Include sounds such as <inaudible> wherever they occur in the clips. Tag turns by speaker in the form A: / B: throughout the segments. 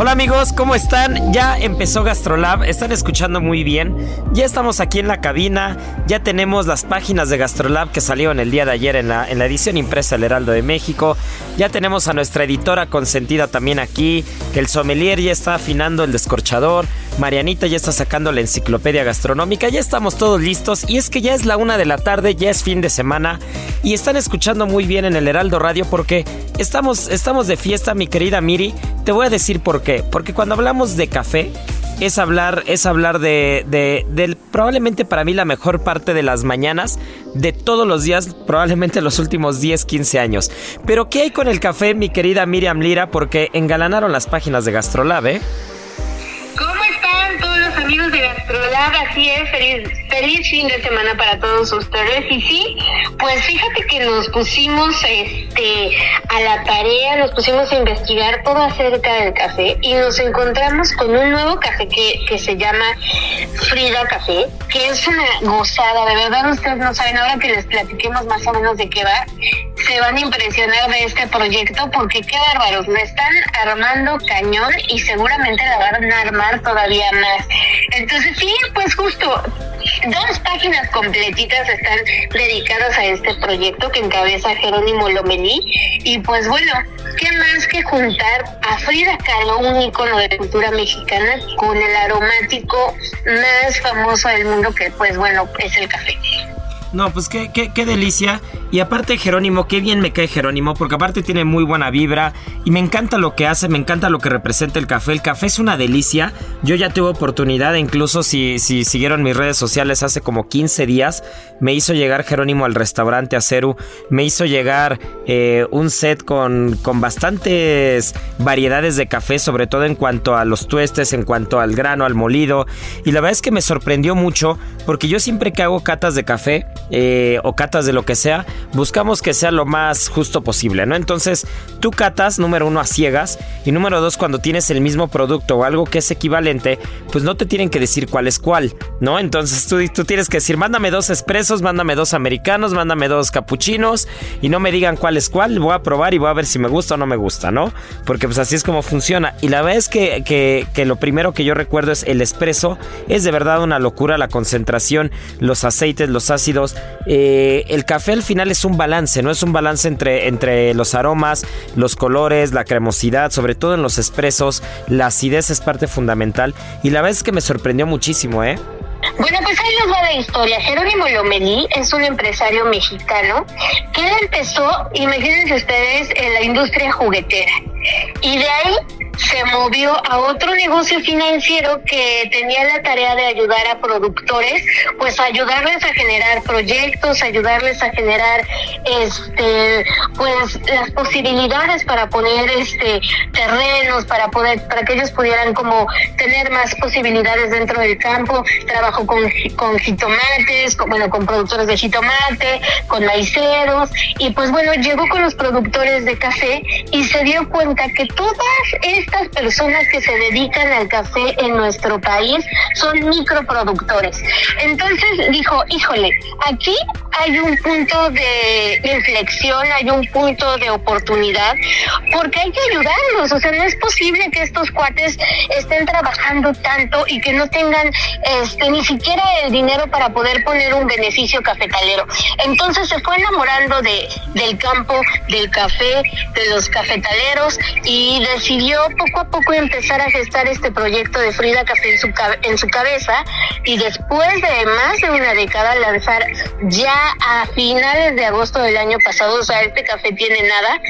A: Hola amigos, ¿cómo están? Ya empezó Gastrolab, están escuchando muy bien. Ya estamos aquí en la cabina, ya tenemos las páginas de Gastrolab que salieron el día de ayer en la, edición impresa del Heraldo de México. Ya tenemos a nuestra editora consentida también aquí, que el sommelier ya está afinando el descorchador. Marianita ya está sacando la enciclopedia gastronómica, ya estamos todos listos y es que ya es la una de la tarde, ya es fin de semana y están escuchando muy bien en el Heraldo Radio porque estamos, estamos de fiesta, mi querida Miri. Te voy a decir por qué. Porque cuando hablamos de café, es hablar, es hablar de, de, probablemente para mí la mejor parte de las mañanas de todos los días, probablemente los últimos 10, 15 años. Pero ¿qué hay con el café, mi querida Miriam Lira? Porque engalanaron las páginas de Gastrolab, ¿eh?
B: amigos de Gastrolab, así es, feliz, feliz fin de semana para todos ustedes. Y sí, pues fíjate que nos pusimos este a la tarea, nos pusimos a investigar todo acerca del café y nos encontramos con un nuevo café que, que se llama Frida Café, que es una gozada, de verdad ustedes no saben, ahora que les platiquemos más o menos de qué va, se van a impresionar de este proyecto porque qué bárbaros, me están armando cañón y seguramente la van a armar todavía más. Entonces sí, pues justo dos páginas completitas están dedicadas a este proyecto que encabeza Jerónimo Lomelí y pues bueno, qué más que juntar a Frida Kahlo, un ícono de cultura mexicana, con el aromático más famoso del mundo que pues bueno es el café.
A: No, pues qué, qué, qué, delicia. Y aparte Jerónimo, qué bien me cae Jerónimo, porque aparte tiene muy buena vibra y me encanta lo que hace, me encanta lo que representa el café. El café es una delicia. Yo ya tuve oportunidad, incluso si, si siguieron mis redes sociales hace como 15 días, me hizo llegar Jerónimo al restaurante Aceru, me hizo llegar eh, un set con, con bastantes variedades de café, sobre todo en cuanto a los tuestes, en cuanto al grano, al molido. Y la verdad es que me sorprendió mucho, porque yo siempre que hago catas de café, eh, o catas de lo que sea, buscamos que sea lo más justo posible, ¿no? Entonces, tú catas, número uno, a ciegas, y número dos, cuando tienes el mismo producto o algo que es equivalente, pues no te tienen que decir cuál es cuál, ¿no? Entonces tú, tú tienes que decir, mándame dos expresos, mándame dos americanos, mándame dos capuchinos, y no me digan cuál es cuál, voy a probar y voy a ver si me gusta o no me gusta, ¿no? Porque pues así es como funciona. Y la verdad es que, que, que lo primero que yo recuerdo es el espresso, es de verdad una locura la concentración, los aceites, los ácidos, eh, el café al final es un balance, ¿no? Es un balance entre, entre los aromas, los colores, la cremosidad, sobre todo en los expresos. La acidez es parte fundamental. Y la verdad es que me sorprendió muchísimo, ¿eh?
B: Bueno, pues ahí les va la historia. Jerónimo Lomelí es un empresario mexicano que empezó, imagínense ustedes, en la industria juguetera. Y de ahí se movió a otro negocio financiero que tenía la tarea de ayudar a productores, pues ayudarles a generar proyectos, ayudarles a generar este pues las posibilidades para poner este terrenos, para poder para que ellos pudieran como tener más posibilidades dentro del campo, trabajo con, con jitomates, bueno, con productores de jitomate, con maiceros y pues bueno, llegó con los productores de café y se dio cuenta que todas estas personas que se dedican al café en nuestro país son microproductores. Entonces dijo, híjole, aquí hay un punto de inflexión, hay un punto de oportunidad, porque hay que ayudarlos. O sea, no es posible que estos cuates estén trabajando tanto y que no tengan este, ni siquiera el dinero para poder poner un beneficio cafetalero. Entonces se fue enamorando de, del campo, del café, de los cafetaleros y decidió poco a poco empezar a gestar este proyecto de Frida Café en su, en su cabeza y después de más de una década lanzar ya a finales de agosto del año pasado, o sea, este café tiene nada,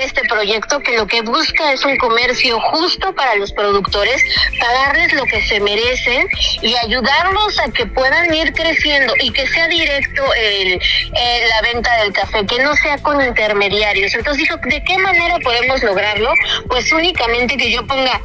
B: este proyecto que lo que busca es un comercio justo para los productores, pagarles lo que se merecen y ayudarlos a que puedan ir creciendo y que sea directo el, la venta del café, que no sea con intermediarios. Entonces dijo, ¿de qué manera podemos lograrlo? Pues únicamente que yo ponga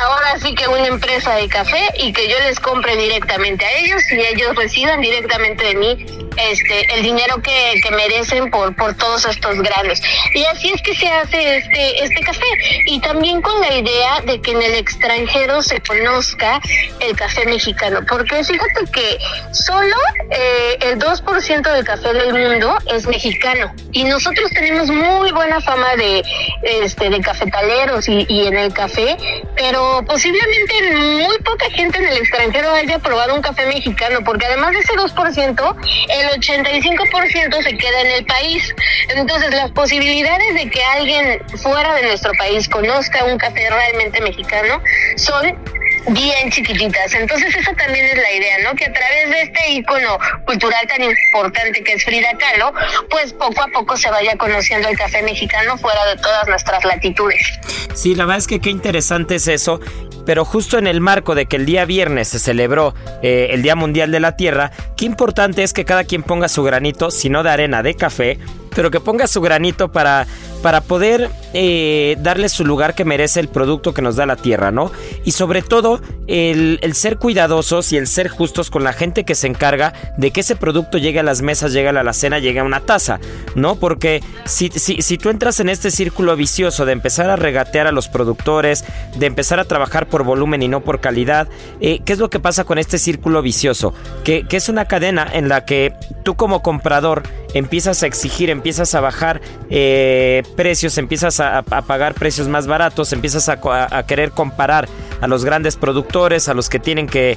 B: ahora sí que una empresa de café y que yo les compre directamente a ellos y ellos reciban directamente de mí este el dinero que, que merecen por por todos estos granos y así es que se hace este este café. Y también con la idea de que en el extranjero se conozca el café mexicano. Porque fíjate que solo eh, el 2% del café del mundo es mexicano. Y nosotros tenemos muy buena fama de este de cafetaleros y, y en el café pero posiblemente muy poca gente en el extranjero haya probado un café mexicano porque además de ese 2% el 85% se queda en el país. Entonces, las posibilidades de que alguien fuera de nuestro país conozca un café realmente mexicano son bien chiquititas. Entonces esa también es la idea, ¿no? Que a través de este icono cultural tan importante que es Frida Kahlo, pues poco a poco se vaya conociendo el café mexicano fuera de todas nuestras latitudes.
A: Sí, la verdad es que qué interesante es eso pero justo en el marco de que el día viernes se celebró eh, el Día Mundial de la Tierra, qué importante es que cada quien ponga su granito, si no de arena, de café, pero que ponga su granito para, para poder eh, darle su lugar que merece el producto que nos da la tierra, ¿no? Y sobre todo el, ser cuidadosos y el ser justos con la gente que se encarga de que ese producto llegue a las mesas, llegue a la cena, llegue a una taza, ¿no? Porque si, si, si tú entras en este círculo vicioso de empezar a regatear a los productores, de empezar a trabajar por volumen y no por calidad, eh, ¿qué es lo que pasa con este círculo vicioso? Que, que es una cadena en la que tú como comprador empiezas a exigir, empiezas a bajar eh, precios, empiezas a, pagar precios más baratos, empiezas a, querer comparar a los grandes productores, a los que tienen que,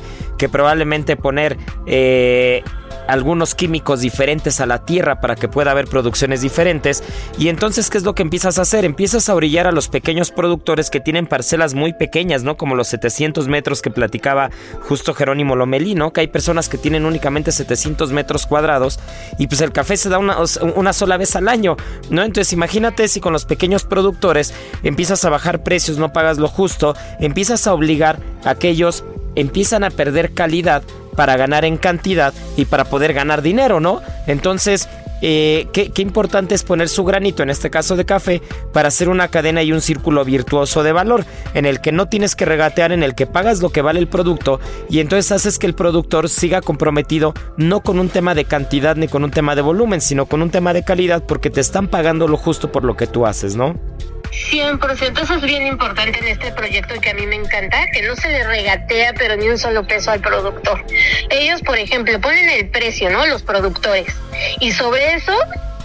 A: probablemente poner eh, algunos químicos diferentes a la tierra para que pueda haber producciones diferentes. Y entonces, ¿qué es lo que empiezas a hacer? Empiezas a orillar a los pequeños productores que tienen parcelas muy pequeñas, ¿no? Como los 700 metros que platicaba justo Jerónimo Lomelí, ¿no? Que hay personas que tienen únicamente 700 metros cuadrados y pues el café se da una, una sola vez al año, ¿no? Entonces, imagínate si con los pequeños productores empiezas a bajar precios, no pagas lo justo, empiezas a obligar a aquellos empiezan a perder calidad para ganar en cantidad y para poder ganar dinero, ¿no? Entonces, eh, ¿qué, importante es poner su granito, en este caso de café, para hacer una cadena y un círculo virtuoso de valor, en el que no tienes que regatear, en el que pagas lo que vale el producto y entonces haces que el productor siga comprometido no con un tema de cantidad ni con un tema de volumen, sino con un tema de calidad porque te están pagando lo justo por lo que tú haces, ¿no?
B: 100%, eso es bien importante en este proyecto que a mí me encanta, que no se le regatea pero ni un solo peso al productor. Ellos, por ejemplo, ponen el precio, ¿no? Los productores. Y sobre eso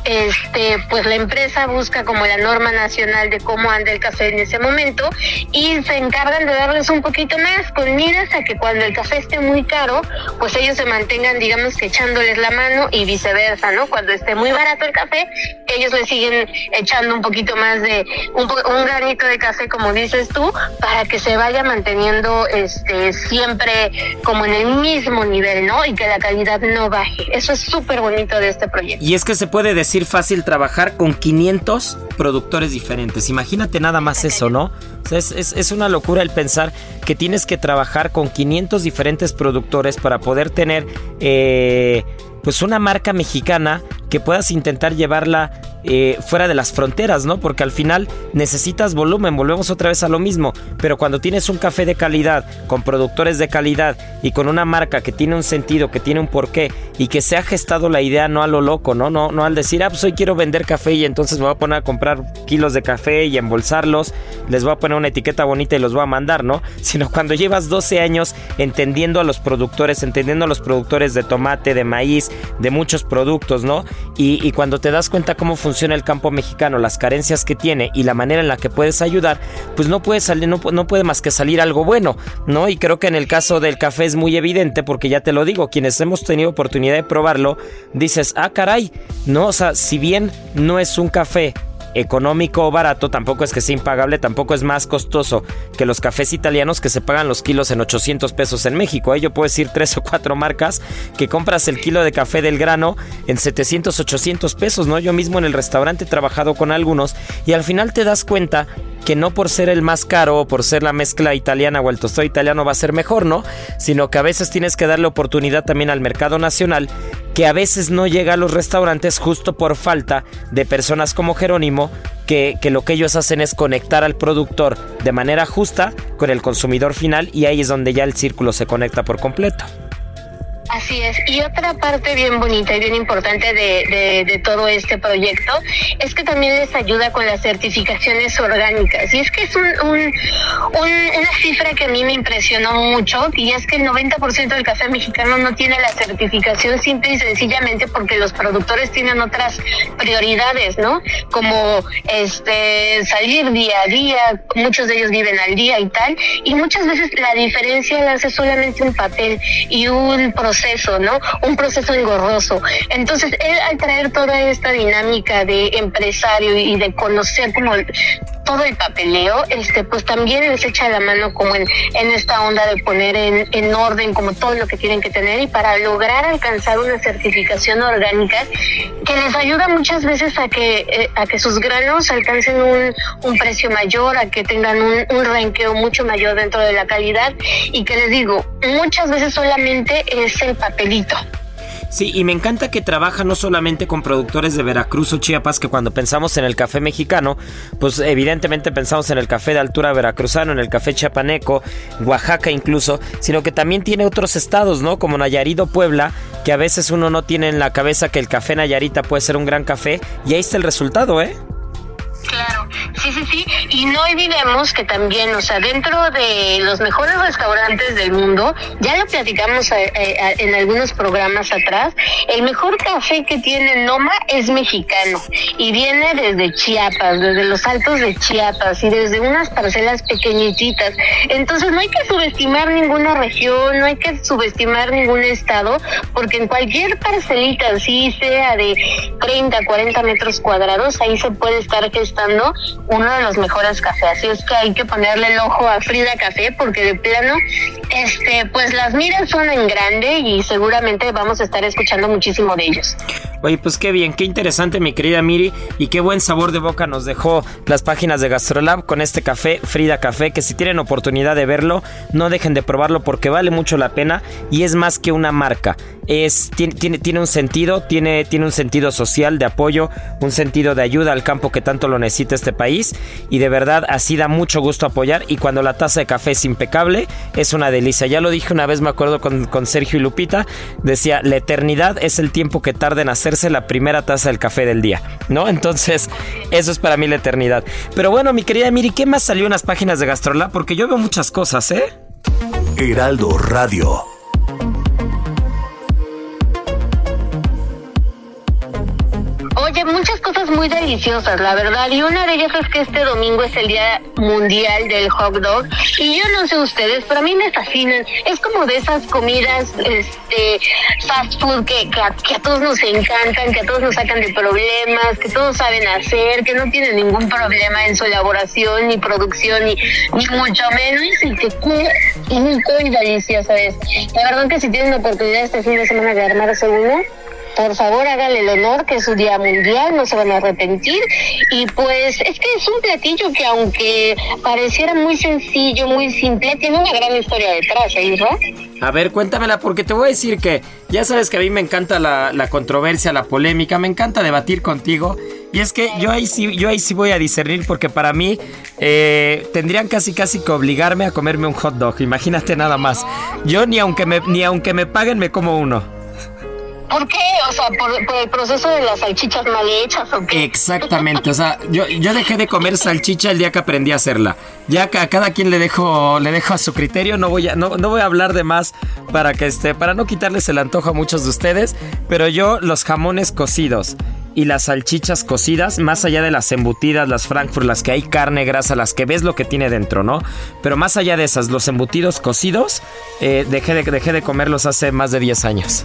B: este, pues la empresa busca como la norma nacional de cómo anda el café en ese momento y se encargan de darles un poquito más con miras a que cuando el café esté muy caro, pues ellos se mantengan, digamos que echándoles la mano y viceversa, ¿no? Cuando esté muy barato el café, ellos le siguen echando un poquito más de un, un granito de café, como dices tú, para que se vaya manteniendo este siempre como en el mismo nivel, ¿no? Y que la calidad no baje. Eso es súper bonito de este proyecto.
A: Y es que se puede decir fácil trabajar con 500 productores diferentes. Imagínate nada más eso, ¿no? es, una locura el pensar que tienes que trabajar con 500 diferentes productores para poder tener eh, pues una marca mexicana que puedas intentar llevarla eh, fuera de las fronteras, ¿no? Porque al final necesitas volumen, volvemos otra vez a lo mismo, pero cuando tienes un café de calidad, con productores de calidad y con una marca que tiene un sentido, que tiene un porqué y que se ha gestado la idea no a lo loco, ¿no? No, no al decir, ah, pues hoy quiero vender café y entonces me voy a poner a comprar kilos de café y embolsarlos, les voy a poner una etiqueta bonita y los voy a mandar, ¿no? <laughs> Sino cuando llevas 12 años entendiendo a los productores, entendiendo a los productores de tomate, de maíz, de muchos productos, ¿no? Y, y cuando te das cuenta cómo funciona funciona el campo mexicano, las carencias que tiene y la manera en la que puedes ayudar, pues no puede salir, no, no puede más que salir algo bueno, ¿no? Y creo que en el caso del café es muy evidente porque ya te lo digo, quienes hemos tenido oportunidad de probarlo, dices, ah, caray, no, o sea, si bien no es un café económico o barato, tampoco es que sea impagable, tampoco es más costoso que los cafés italianos que se pagan los kilos en 800 pesos en México. ¿eh? Yo puedo decir tres o cuatro marcas que compras el kilo de café del grano en 700, 800 pesos, ¿no? Yo mismo en el restaurante he trabajado con algunos y al final te das cuenta que no por ser el más caro o por ser la mezcla italiana o el tostado italiano va a ser mejor, ¿no? Sino que a veces tienes que darle oportunidad también al mercado nacional que a veces no llega a los restaurantes justo por falta de personas como Jerónimo que, que, lo que ellos hacen es conectar al productor de manera justa con el consumidor final y ahí es donde ya el círculo se conecta por completo.
B: Así es. Y otra parte bien bonita y bien importante de, todo este proyecto es que también les ayuda con las certificaciones orgánicas. Y es que es un, un, una cifra que a mí me impresionó mucho y es que el 90% del café mexicano no tiene la certificación simple y sencillamente porque los productores tienen otras prioridades, ¿no? Como este salir día a día, muchos de ellos viven al día y tal. Y muchas veces la diferencia la hace solamente un papel y un proceso proceso, ¿no? Un proceso engorroso. Entonces, él al traer toda esta dinámica de empresario y de conocer como todo el papeleo, este, pues también les echa la mano como en, en esta onda de poner en, en orden como todo lo que tienen que tener y para lograr alcanzar una certificación orgánica que les ayuda muchas veces a que, eh, a que sus granos alcancen un, un precio mayor, a que tengan un, un ranqueo mucho mayor dentro de la calidad y que les digo, muchas veces solamente es el papelito.
A: Sí, y me encanta que trabaja no solamente con productores de Veracruz o Chiapas, que cuando pensamos en el café mexicano, pues evidentemente pensamos en el café de altura veracruzano, en el café chiapaneco, Oaxaca incluso, sino que también tiene otros estados, ¿no? Como Nayarit o Puebla, que a veces uno no tiene en la cabeza que el café Nayarita puede ser un gran café, y ahí está el resultado, ¿eh?
B: Claro, sí, sí, sí. Y no olvidemos que también, o sea, dentro de los mejores restaurantes del mundo, ya lo platicamos eh, eh, en algunos programas atrás, el mejor café que tiene Noma es mexicano y viene desde Chiapas, desde los altos de Chiapas y desde unas parcelas pequeñititas. Entonces no hay que subestimar ninguna región, no hay que subestimar ningún estado, porque en cualquier parcelita, así sea de 30, 40 metros cuadrados, ahí se puede estar que estando uno de los mejores cafés. Así es que hay que ponerle el ojo a Frida Café porque de plano, este, pues las miras son en grande y seguramente vamos a estar escuchando muchísimo de ellos.
A: Oye, pues qué bien, qué interesante mi querida Miri y qué buen sabor de boca nos dejó las páginas de Gastrolab con este café, Frida Café, que si tienen oportunidad de verlo, no dejen de probarlo porque vale mucho la pena y es más que una marca. Es, tiene, tiene, tiene un sentido, tiene, tiene un sentido social de apoyo, un sentido de ayuda al campo que tanto lo necesita este país y de verdad así da mucho gusto apoyar y cuando la taza de café es impecable es una delicia. Ya lo dije una vez, me acuerdo con, con Sergio y Lupita, decía, la eternidad es el tiempo que tarda en hacer la primera taza del café del día, ¿no? Entonces, eso es para mí la eternidad. Pero bueno, mi querida Miri, ¿qué más salió en las páginas de Gastrolab? Porque yo veo muchas cosas, ¿eh?
C: Heraldo Radio.
B: Muchas cosas muy deliciosas, la verdad. Y una de ellas es que este domingo es el Día Mundial del Hot Dog. Y yo no sé ustedes, pero a mí me fascinan. Es como de esas comidas este, fast food que, a, todos nos encantan, que a todos nos sacan de problemas, que todos saben hacer, que no tienen ningún problema en su elaboración, ni producción, ni, ni mucho menos. Y que rico y deliciosa es. La verdad que si tienen la oportunidad este fin de semana de armarse uno, por favor hágale el honor que es su día mundial, no se van a arrepentir. Y pues es que es un platillo que aunque pareciera muy sencillo, muy simple, tiene una gran historia detrás, ¿eh,
A: A ver, cuéntamela, porque te voy a decir que ya sabes que a mí me encanta la, la controversia, la polémica, me encanta debatir contigo. Y es que yo ahí sí, yo ahí sí voy a discernir porque para mí eh, tendrían casi casi que obligarme a comerme un hot dog. Imagínate nada más. Yo ni aunque me, ni aunque me paguen me como uno.
B: ¿Por qué? O sea, por, el proceso de las salchichas mal hechas o qué?
A: Exactamente, o sea, yo, yo dejé de comer salchicha el día que aprendí a hacerla. Ya a cada quien le dejo, le dejo a su criterio, no voy a, no, no voy a hablar de más para que este, para no quitarles el antojo a muchos de ustedes, pero yo los jamones cocidos y las salchichas cocidas, más allá de las embutidas, las Frankfurt, las que hay carne, grasa, las que ves lo que tiene dentro, ¿no? Pero más allá de esas, los embutidos cocidos, eh, dejé, de, dejé de comerlos hace más de 10 años.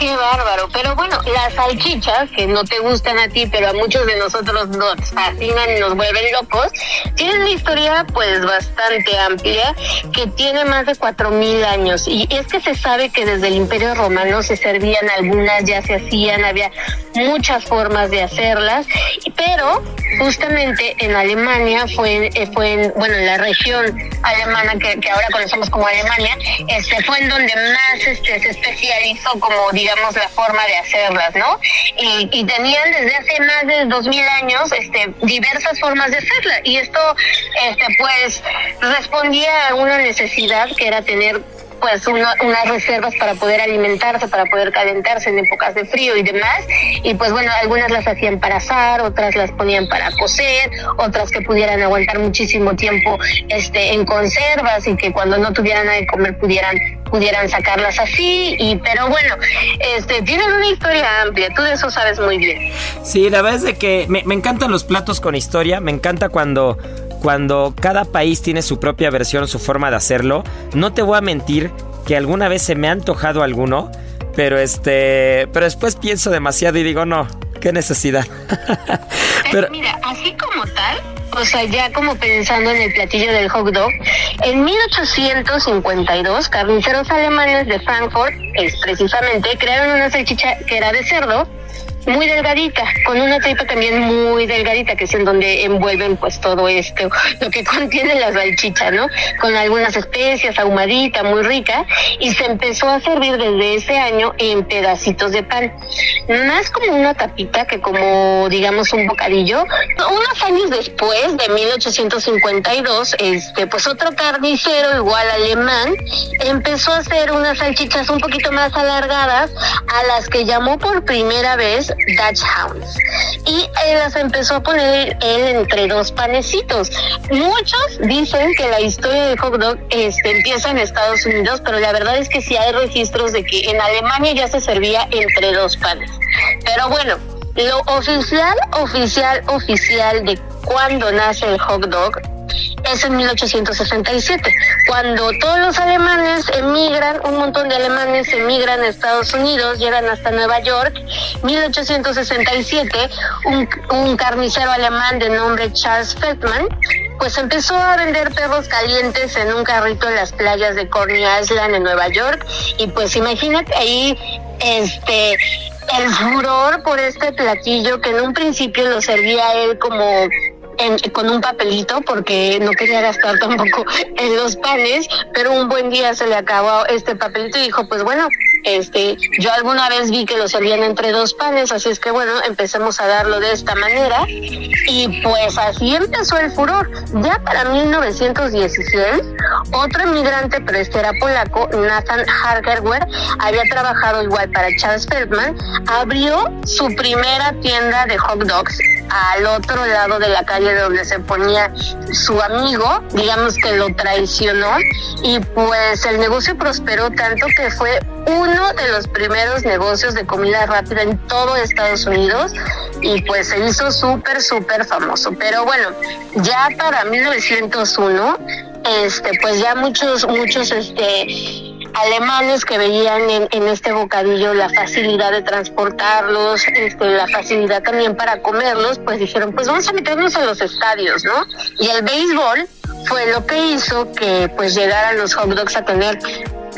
B: Qué bárbaro. Pero bueno, las salchichas, que no te gustan a ti, pero a muchos de nosotros nos fascinan y nos vuelven locos, tienen una historia pues bastante amplia que tiene más de cuatro mil años. Y es que se sabe que desde el Imperio Romano se servían algunas, ya se hacían, había muchas formas de hacerlas, pero justamente en Alemania fue, eh, fue en, bueno, en la región alemana que, que ahora conocemos como Alemania, este fue en donde más este, se especializó como digamos digamos, la forma de hacerlas, ¿no? Y, y tenían desde hace más de dos mil años este, diversas formas de hacerla. Y esto, este, pues, respondía a una necesidad que era tener pues unas reservas para poder alimentarse, para poder calentarse en épocas de frío y demás. Y pues bueno, algunas las hacían para asar, otras las ponían para cocer, otras que pudieran aguantar muchísimo tiempo este en conservas y que cuando no tuvieran nada de comer pudieran pudieran sacarlas así y pero bueno este tienen una historia amplia tú de eso sabes muy bien
A: sí la verdad es de que me, me encantan los platos con historia me encanta cuando cuando cada país tiene su propia versión, su forma de hacerlo. No te voy a mentir que alguna vez se me ha antojado alguno, pero este, pero después pienso demasiado y digo, no, qué necesidad. <laughs>
B: pero mira, así como tal, o sea, ya como pensando en el platillo del hot dog, en 1852 carniceros alemanes de Frankfurt, es precisamente, crearon una salchicha que era de cerdo muy delgadita, con una tripa también muy delgadita, que es en donde envuelven pues todo esto, lo que <laughs> contiene la salchicha, ¿no? Con algunas especias, ahumadita, muy rica, y se empezó a servir desde ese año en pedacitos de pan. Más como una tapita que como, digamos, un bocadillo. Unos años después, de 1852, este, pues otro carnicero, igual alemán, empezó a hacer unas salchichas un poquito más alargadas, a las que llamó por primera vez Dutch Hounds. Y él las empezó a poner él entre dos panecitos. Muchos dicen que la historia del hot dog este, empieza en Estados Unidos, pero la verdad es que sí hay registros de que en Alemania ya se servía entre dos panes. Pero bueno, lo oficial, oficial, oficial de cuando nace el hot dog es en 1867, cuando todos los alemanes emigran, un montón de alemanes emigran a Estados Unidos, llegan hasta Nueva York. 1867, un, un carnicero alemán de nombre Charles Feldman, pues empezó a vender perros calientes en un carrito en las playas de Coney Island en Nueva York y pues imagínate ahí este el furor por este platillo que en un principio lo servía él como con un papelito porque no quería gastar tampoco <laughs> en los panes, pero un buen día se le acabó este papelito y dijo, pues bueno, este, yo alguna vez vi que lo servían entre dos panes, así es que bueno, empecemos a darlo de esta manera y pues así empezó el furor. Ya para 1916, otro inmigrante, pero este era polaco, Nathan Hargerwer, había trabajado igual para Charles Feldman, abrió su primera tienda de hot dogs al otro lado de la calle donde se ponía su amigo, digamos que lo traicionó y pues el negocio prosperó tanto que fue uno de los primeros negocios de comida rápida en todo Estados Unidos y pues se hizo súper, súper famoso. Pero bueno, ya para 1901, este, pues ya muchos, muchos, este, alemanes que veían en, este bocadillo la facilidad de transportarlos, este, la facilidad también para comerlos, pues dijeron, pues vamos a meternos a los estadios, ¿no? Y el béisbol fue lo que hizo que pues llegaran los hot dogs a tener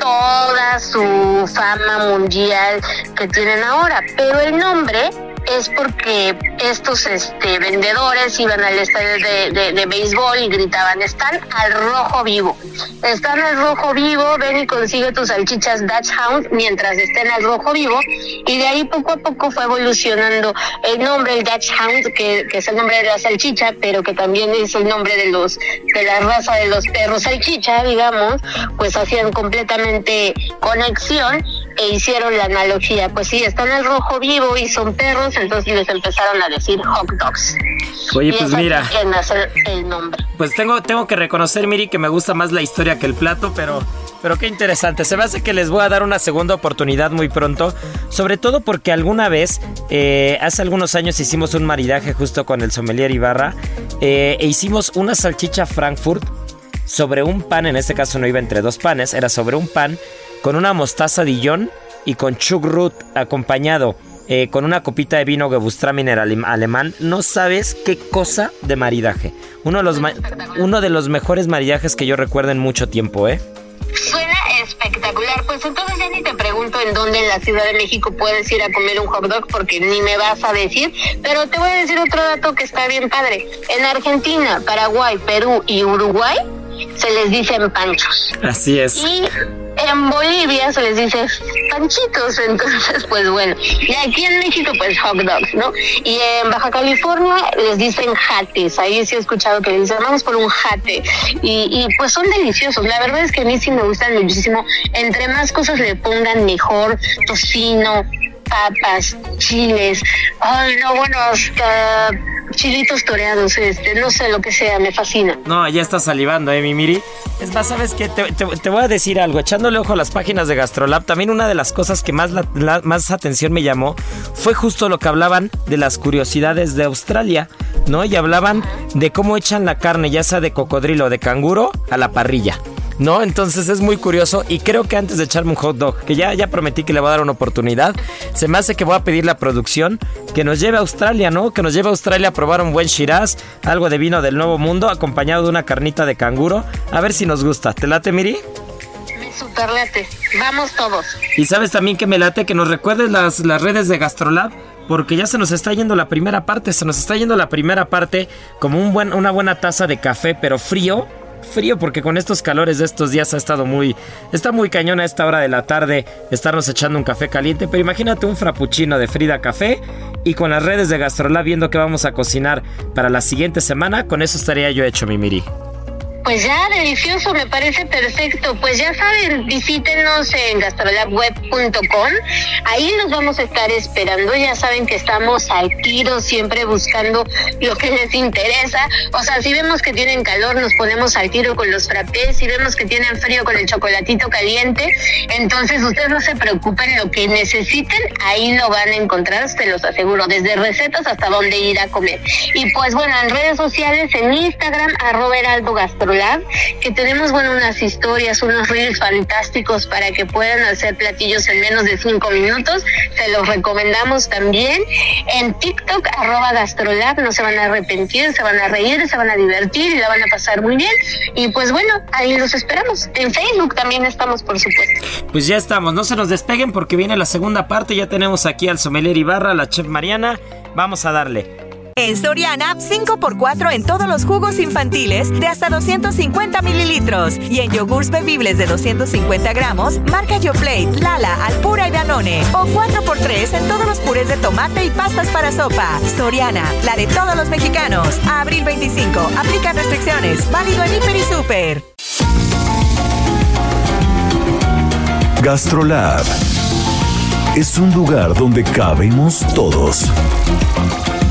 B: toda su fama mundial que tienen ahora. Pero el nombre es porque estos este, vendedores iban al estadio de, de, béisbol y gritaban, están al rojo vivo, están al rojo vivo, ven y consigue tus salchichas Dutch Hound mientras estén al rojo vivo. Y de ahí poco a poco fue evolucionando el nombre, el Dutch Hound, que, que es el nombre de la salchicha, pero que también es el nombre de los de la raza de los perros salchicha, digamos, pues hacían completamente conexión e hicieron la analogía. Pues sí, están al rojo vivo y son perros, entonces les empezaron a decir hot dogs.
A: Oye, pues mira.
B: el nombre.
A: Pues tengo, tengo que reconocer, Miri, que me gusta más la historia que el plato, pero, pero qué interesante. Se me hace que les voy a dar una segunda oportunidad muy pronto. Sobre todo porque alguna vez, eh, hace algunos años hicimos un maridaje justo con el sommelier Ibarra. Eh, e hicimos una salchicha Frankfurt sobre un pan, en este caso no iba entre dos panes, era sobre un pan con una mostaza Dijon y con chugrut acompañado eh, con una copita de vino Gewürztraminer alemán. No sabes qué cosa de maridaje. Uno de los, uno de los mejores maridajes que yo recuerdo en mucho tiempo, ¿eh?
B: Suena espectacular. Pues entonces ya ni te pregunto en dónde en la Ciudad de México puedes ir a comer un hot dog porque ni me vas a decir. Pero te voy a decir otro dato que está bien padre. En Argentina, Paraguay, Perú y Uruguay se les dicen panchos.
A: Así es.
B: Y en Bolivia se les dice panchitos, entonces pues bueno. Y aquí en México pues hot dogs, ¿no? Y en Baja California les dicen jates, ahí sí he escuchado que les dicen vamos por un jate. Y, y pues son deliciosos, la verdad es que a mí sí me gustan muchísimo. Entre más cosas le pongan mejor, tocino, papas, chiles, ay no, bueno, hasta chilitos toreados, este, no sé lo que sea, me fascina.
A: No, ya está salivando, eh, mi Miri. Es más, ¿sabes qué? Te, voy a decir algo. Echándole ojo a las páginas de Gastrolab, también una de las cosas que más, más atención me llamó fue justo lo que hablaban de las curiosidades de Australia, ¿no? Y hablaban de cómo echan la carne, ya sea de cocodrilo o de canguro, a la parrilla. ¿No? Entonces es muy curioso y creo que antes de echarme un hot dog, que ya, ya prometí que le voy a dar una oportunidad, se me hace que voy a pedir la producción que nos lleve a Australia, ¿no? Que nos lleve a Australia a probar un buen Shiraz, algo de vino del Nuevo Mundo, acompañado de una carnita de canguro, a ver si nos gusta. ¿Te late, Miri?
B: Super late. Vamos todos.
A: Y sabes también que me late que nos recuerdes las, las redes de Gastrolab porque ya se nos está yendo la primera parte, se nos está yendo la primera parte como un buen, una buena taza de café, pero frío, frío porque con estos calores de estos días ha estado muy está muy cañón a esta hora de la tarde estarnos echando un café caliente, pero imagínate un frappuccino de Frida Café y con las redes de Gastrolab viendo que vamos a cocinar para la siguiente semana, con eso estaría yo hecho mi miri.
B: Pues ya, delicioso, me parece perfecto. Pues ya saben, visítenos en gastrolabweb.com. Ahí nos vamos a estar esperando. Ya saben que estamos al tiro, siempre buscando lo que les interesa. O sea, si vemos que tienen calor, nos ponemos al tiro con los frappés. Si vemos que tienen frío con el chocolatito caliente, entonces ustedes no se preocupen, lo que necesiten, ahí lo van a encontrar, te los aseguro, desde recetas hasta dónde ir a comer. Y pues bueno, en redes sociales, en Instagram, arroba heraldo que tenemos, bueno, unas historias, unos reels fantásticos para que puedan hacer platillos en menos de cinco minutos. Se los recomendamos también. En TikTok, arroba gastrolab, no se van a arrepentir, se van a reír, se van a divertir y la van a pasar muy bien. Y pues bueno, ahí los esperamos. En Facebook también estamos, por supuesto.
A: Pues ya estamos, no se nos despeguen porque viene la segunda parte. Ya tenemos aquí al sommelier Ibarra, la chef Mariana. Vamos a darle.
D: En Soriana, 5x4 en todos los jugos infantiles de hasta 250 mililitros. Y en yogurts bebibles de 250 gramos, marca YoPlate, Lala, Alpura y Danone. O 4x3 en todos los purés de tomate y pastas para sopa. Soriana, la de todos los mexicanos. Abril 25. Aplica restricciones. Válido en Hiper y Super.
C: Gastrolab es un lugar donde cabemos todos.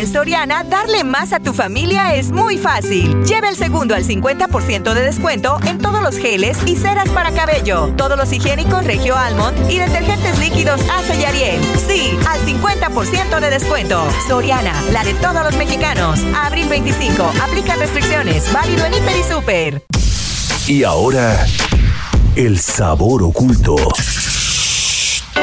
D: En Soriana, darle más a tu familia es muy fácil. Lleva el segundo al 50% de descuento en todos los geles y ceras para cabello, todos los higiénicos Regio Almond y detergentes líquidos Ace y Ariel. Sí, al 50% de descuento. Soriana, la de todos los mexicanos. Abril 25. Aplica restricciones. Válido en Hiper y Super.
C: Y ahora, el sabor oculto.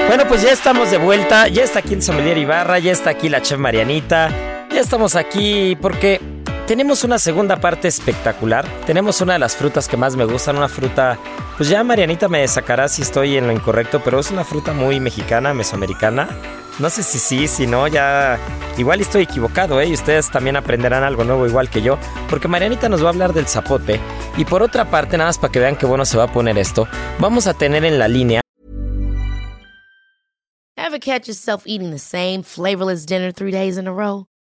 A: Bueno, pues ya estamos de vuelta. Ya está aquí el sommelier Ibarra, ya está aquí la chef Marianita. Ya estamos aquí porque tenemos una segunda parte espectacular. Tenemos una de las frutas que más me gustan, una fruta, pues ya Marianita me sacará si estoy en lo incorrecto, pero es una fruta muy mexicana, mesoamericana. No sé si sí, si no, ya igual estoy equivocado, ¿eh? Y ustedes también aprenderán algo nuevo igual que yo, porque Marianita nos va a hablar del zapote. Y por otra parte, nada más para que vean qué bueno se va a poner esto, vamos a tener en la línea
E: Ever catch yourself eating the same flavorless dinner three days in a row?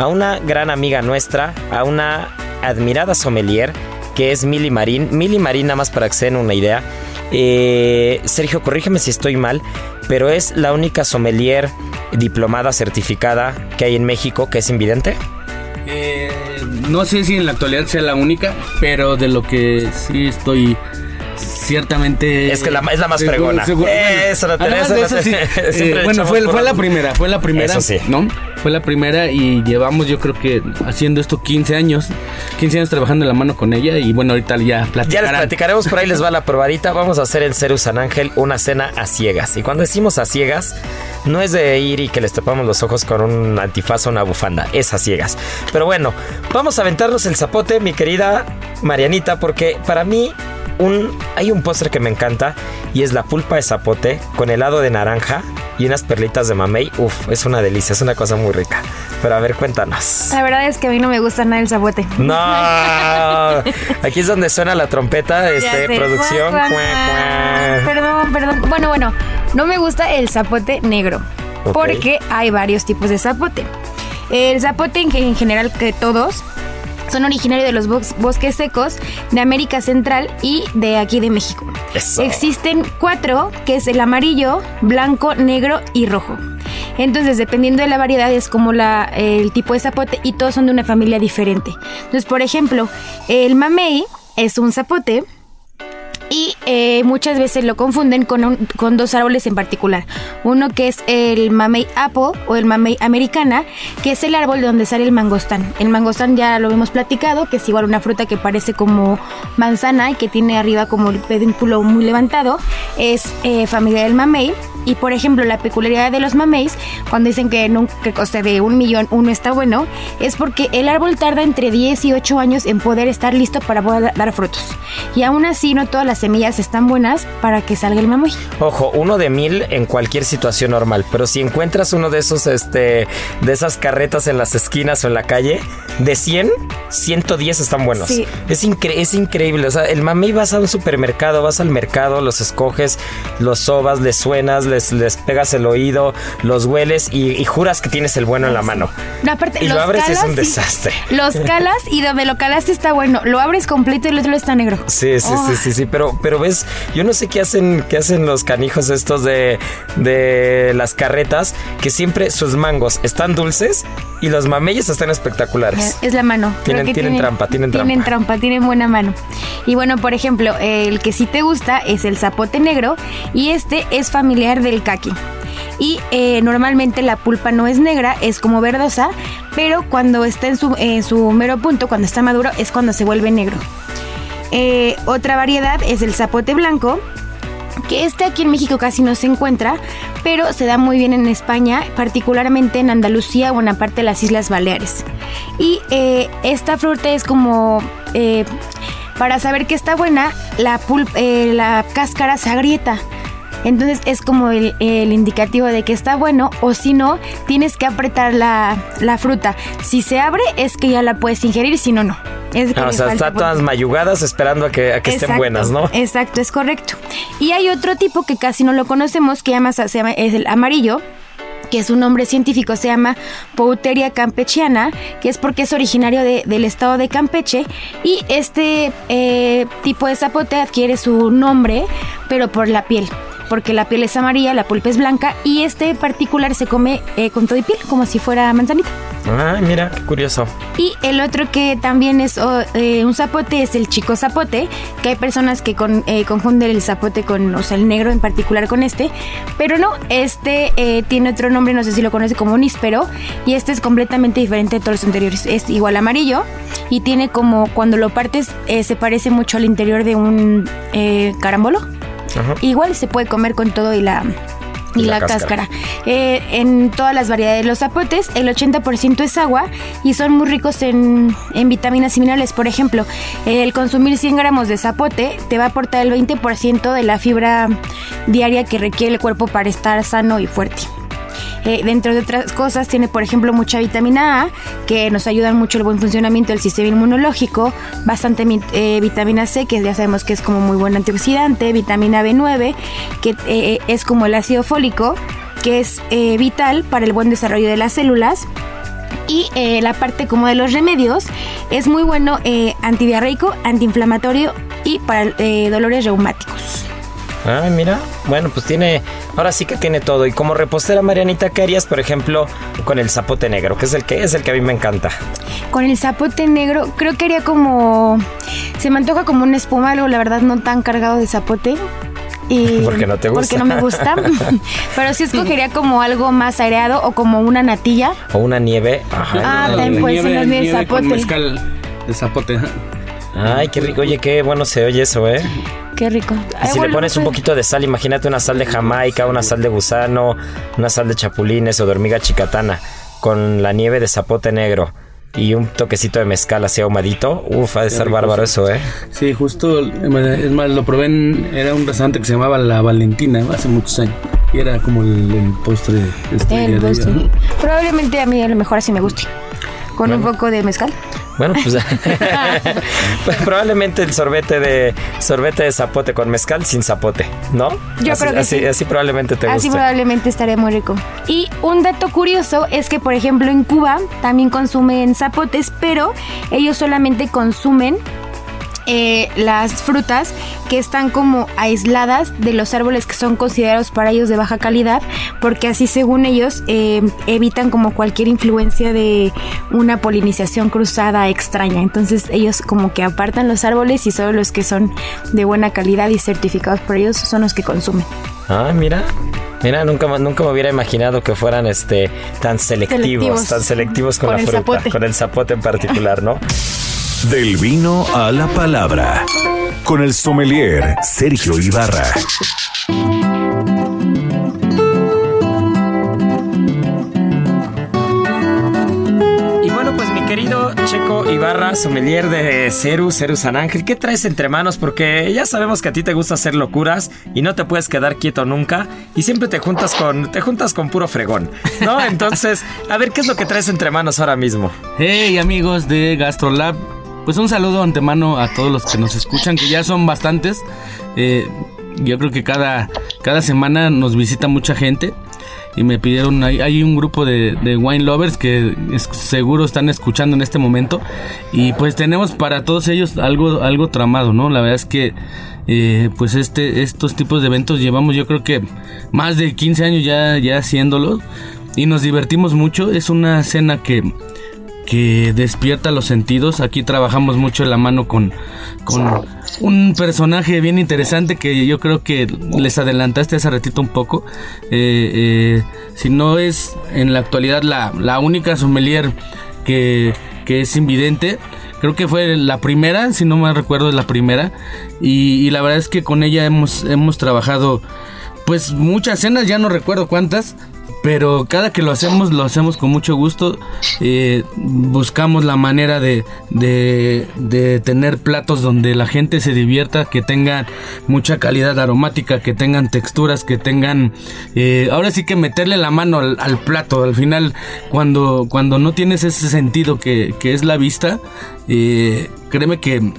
A: A una gran amiga nuestra, a una admirada sommelier que es Mili Marín. Mili Marín, nada más para que se den una idea. Eh, Sergio, corrígeme si estoy mal, pero es la única sommelier diplomada certificada que hay en México que es invidente.
F: Eh, no sé si en la actualidad sea la única, pero de lo que sí estoy ciertamente
A: es que la, es la más
F: seguro-
A: fregona.
F: seguro-
A: Eso,
F: bueno,
A: la
F: de eso, sí, eh, bueno, fue, fue la primera, fue la primera,
A: Eso sí.
F: ¿no? Fue la primera y llevamos yo creo que haciendo esto 15 años, 15 años trabajando de la mano con ella y bueno, ahorita ya
A: Ya les
F: platicarán.
A: platicaremos, por ahí les va la probadita. Vamos a hacer en Ceru San Ángel una cena a ciegas. Y cuando decimos a ciegas, no es de ir y que les tapamos los ojos con un antifaz o una bufanda, es a ciegas. Pero bueno, vamos a aventarnos el zapote, mi querida Marianita, porque para mí un, hay un postre que me encanta y es la pulpa de zapote con helado de naranja y unas perlitas de mamey. Uf, es una delicia, es una cosa muy rica. Pero a ver, cuéntanos.
G: La verdad es que a mí no me gusta nada el zapote.
A: No, <laughs> aquí es donde suena la trompeta, este, producción.
G: Perdón, perdón. Bueno, bueno, no me gusta el zapote negro. Porque hay varios tipos de zapote. El zapote en, general que todos son originarios de los bos- bosques secos de América Central y de aquí de México.
A: Eso.
G: Existen cuatro, que es el amarillo, blanco, negro y rojo. Entonces, dependiendo de la variedad, es como la, el tipo de zapote y todos son de una familia diferente. Entonces, por ejemplo, el mamey es un zapote y eh, muchas veces lo confunden con, un- con dos árboles en particular. Uno que es el mamey apple o el mamey americana, que es el árbol de donde sale el mangostán. El mangostán ya lo hemos platicado, que es igual una fruta que parece como manzana y que tiene arriba como el pedúnculo muy levantado. Es eh, familia del mamey. Y por ejemplo, la peculiaridad de los mameis, cuando dicen que, nunca, que coste de un millón uno está bueno, es porque el árbol tarda entre 10 y 8 años en poder estar listo para poder dar frutos. Y aún así, no todas las semillas están buenas para que salga el mamey.
A: Ojo, uno de mil en cualquier situación normal, pero si encuentras uno de esos, este, de esas carretas en las esquinas o en la calle, de 100, 110 están buenos.
G: Sí.
A: Es, incre- es increíble, o sea, el mamey vas a un supermercado, vas al mercado, los escoges, los sobas, les suenas, les, les pegas el oído, los hueles y, y juras que tienes el bueno en la mano.
G: No, aparte,
A: Y lo abres y es
G: calas
A: un desastre.
G: Los calas y donde lo calaste está bueno. Lo abres completo y el otro está negro.
A: Sí, sí,
G: Oh.
A: sí, sí, sí, pero, pero ves, yo no sé qué hacen, qué hacen los canijos estos de, de las carretas, que siempre sus mangos están dulces y los mameyes están espectaculares.
G: Es la mano.
A: Tienen- tienen trampa, tienen
G: Tienen
A: trampa.
G: trampa, tienen buena mano. Y bueno, por ejemplo, el que sí te gusta es el zapote negro y este es familiar del caqui. Y eh, normalmente la pulpa no es negra, es como verdosa, pero cuando está en su, en su mero punto, cuando está maduro, es cuando se vuelve negro. Eh, otra variedad es el zapote blanco, que este aquí en México casi no se encuentra, pero se da muy bien en España, particularmente en Andalucía o en la parte de las Islas Baleares. Y eh, esta fruta es como, eh, para saber que está buena, la, eh, la cáscara se agrieta. Entonces es como el, el indicativo de que está bueno o si no, tienes que apretar la, la fruta. Si se abre es que ya la puedes ingerir, si no, no. Es que
A: Ah, o sea,
G: falta
A: está
G: por-
A: todas mayugadas esperando a que, a que estén
G: Exacto,
A: buenas, ¿no?
G: Exacto, es correcto. Y hay otro tipo que casi no lo conocemos, que llama, se llama, es el amarillo, que su nombre científico se llama Pouteria campechiana, que es porque es originario de- del estado de Campeche. Y este eh, tipo de zapote adquiere su nombre, pero por la piel. Porque la piel es amarilla, la pulpa es blanca y este particular se come eh, con todo y piel, como si fuera manzanita.
A: Ay, mira, qué curioso.
G: Y el otro que también es oh, eh, un zapote es el chico zapote, que hay personas que con- eh, confunden el zapote con, o sea, el negro en particular con este, pero no, este tiene otro nombre, no sé si lo conoce como níspero, y este es completamente diferente de todos los anteriores. Es igual amarillo y tiene como, cuando lo partes, se parece mucho al interior de un carambolo.
A: Ajá.
G: Igual se puede comer con todo y la, y
A: Y la
G: la,
A: cáscara.
G: cáscara. Eh, en todas las variedades de los zapotes, el 80% es agua y son muy ricos en, en vitaminas y minerales. Por ejemplo, el consumir 100 gramos de zapote te va a aportar el 20% de la fibra diaria que requiere el cuerpo para estar sano y fuerte. Eh, dentro de otras cosas, tiene por ejemplo mucha vitamina A, que nos ayuda mucho el buen funcionamiento del sistema inmunológico, bastante eh, vitamina C, que ya sabemos que es como muy buen antioxidante, vitamina B9, que eh, es como el ácido fólico, que es eh, vital para el buen desarrollo de las células. Y eh, la parte como de los remedios es muy bueno eh, antiinflamatorio y para eh, dolores reumáticos.
A: Ay, mira. Bueno, pues tiene. Ahora sí que tiene todo. Y como repostera, Marianita, ¿qué harías, por ejemplo, con el zapote negro? Que es el que es el que a mí me encanta.
G: Con el zapote negro, creo que haría como. Se me antoja como una espuma, algo la verdad no tan cargado de zapote. Y <laughs>
A: Porque no te gusta.
G: Porque no me gusta. <laughs> Pero sí escogería como algo más aireado o como una natilla.
A: O una nieve. Ajá.
G: Ah,
F: La
G: también puede ser
F: nieve- con
G: zapote.
F: mezcal de zapote.
A: Ay, qué rico. Oye, qué bueno se oye eso, ¿eh?
G: Qué rico.
A: Y
G: Ay,
A: si le
G: bueno,
A: pones un
G: pues,
A: poquito de sal, imagínate una sal de Jamaica, una sal de gusano, una sal de chapulines o de hormiga chicatana, con la nieve de zapote negro y un toquecito de mezcal así ahumadito. Uf, ha de ser
F: rico,
A: bárbaro eso, ¿eh?
F: Sí, justo, es más, lo probé en, era un restaurante que se llamaba La Valentina hace muchos años. Y era como el, el postre estrella
G: el
F: de
G: postre.
F: ella, ¿no?
G: Probablemente a mí a lo mejor así me guste. Con un poco de mezcal.
A: Bueno, pues, <laughs> pues probablemente el sorbete de sorbete de zapote con mezcal sin zapote, ¿no?
G: Yo
A: así,
G: creo que
A: así,
G: sí.
A: así probablemente te
G: Así
A: guste.
G: probablemente estaría muy rico. Y un dato curioso es que, por ejemplo, en Cuba también consumen zapotes, pero ellos solamente consumen eh, las frutas que están como aisladas de los árboles que son considerados para ellos de baja calidad, porque así según ellos eh, evitan como cualquier influencia de una polinización cruzada extraña. Entonces ellos como que apartan los árboles y solo los que son de buena calidad y certificados por ellos son los que consumen.
A: Ah, mira. Mira, nunca, me- nunca me hubiera imaginado que fueran este tan selectivos,
G: Selectivos.
A: tan selectivos con,
G: Con
A: la fruta,
G: zapote.
A: con el zapote en particular, ¿no? <laughs>
C: Del vino a la palabra. Con el sommelier Sergio Ibarra.
A: Y bueno, pues mi querido Checo Ibarra, sommelier de Ceru, Ceru San Ángel, ¿qué traes entre manos? Porque ya sabemos que a ti te gusta hacer locuras y no te puedes quedar quieto nunca y siempre te juntas con te juntas con puro fregón, ¿no? <laughs> Entonces, a ver qué es lo que traes entre manos ahora mismo.
F: Hey amigos de GastroLab, pues un saludo antemano a todos los que nos escuchan, que ya son bastantes. Eh, yo creo que cada, cada semana nos visita mucha gente y me pidieron, hay, hay un grupo de, wine lovers que seguro están escuchando en este momento y pues tenemos para todos ellos algo, algo tramado, ¿no? La verdad es que eh, pues este, estos tipos de eventos llevamos yo creo que más de 15 años ya, ya haciéndolos y nos divertimos mucho, es una cena que que despierta los sentidos. Aquí trabajamos mucho en la mano con, con un personaje bien interesante que yo creo que les adelantaste hace ratito un poco. Eh, eh, si no es en la actualidad la, la única sommelier que, que es invidente. Creo que fue la primera, si no mal recuerdo, es la primera. Y, y la verdad es que con ella hemos, hemos trabajado pues muchas cenas, ya no recuerdo cuántas, pero cada que lo hacemos lo hacemos con mucho gusto. Eh, buscamos la manera de, de, de, tener platos donde la gente se divierta, que tengan mucha calidad aromática, que tengan texturas, que tengan... Eh, ahora sí que meterle la mano al, plato. Al final, cuando, cuando no tienes ese sentido que, que es la vista, eh, créeme que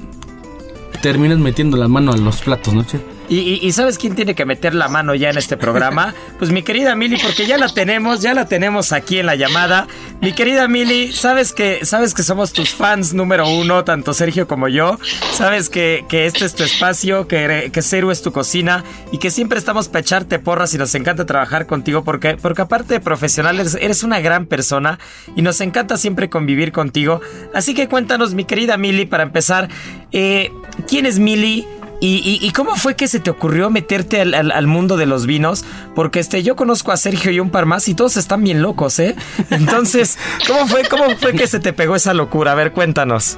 F: terminas metiendo la mano a los platos, ¿no?
A: Y, ¿sabes quién tiene que meter la mano ya en este programa? <laughs> Pues mi querida Mili, porque ya la tenemos, ya la tenemos aquí en la llamada. Mi querida Mili, sabes que, sabes que somos tus fans número uno, tanto Sergio como yo. Sabes que, que este es tu espacio, que, que Ceru es tu cocina y que siempre estamos para echarte porras y nos encanta trabajar contigo porque, porque aparte de profesional eres, una gran persona y nos encanta siempre convivir contigo. Así que cuéntanos, mi querida Mili, para empezar, eh, ¿quién es Mili? ¿Y, cómo fue que se te ocurrió meterte al, mundo de los vinos? Porque este, yo conozco a Sergio y un par más y todos están bien locos, ¿eh? Entonces, <laughs> ¿cómo fue, cómo fue que se te pegó esa locura? A ver, cuéntanos.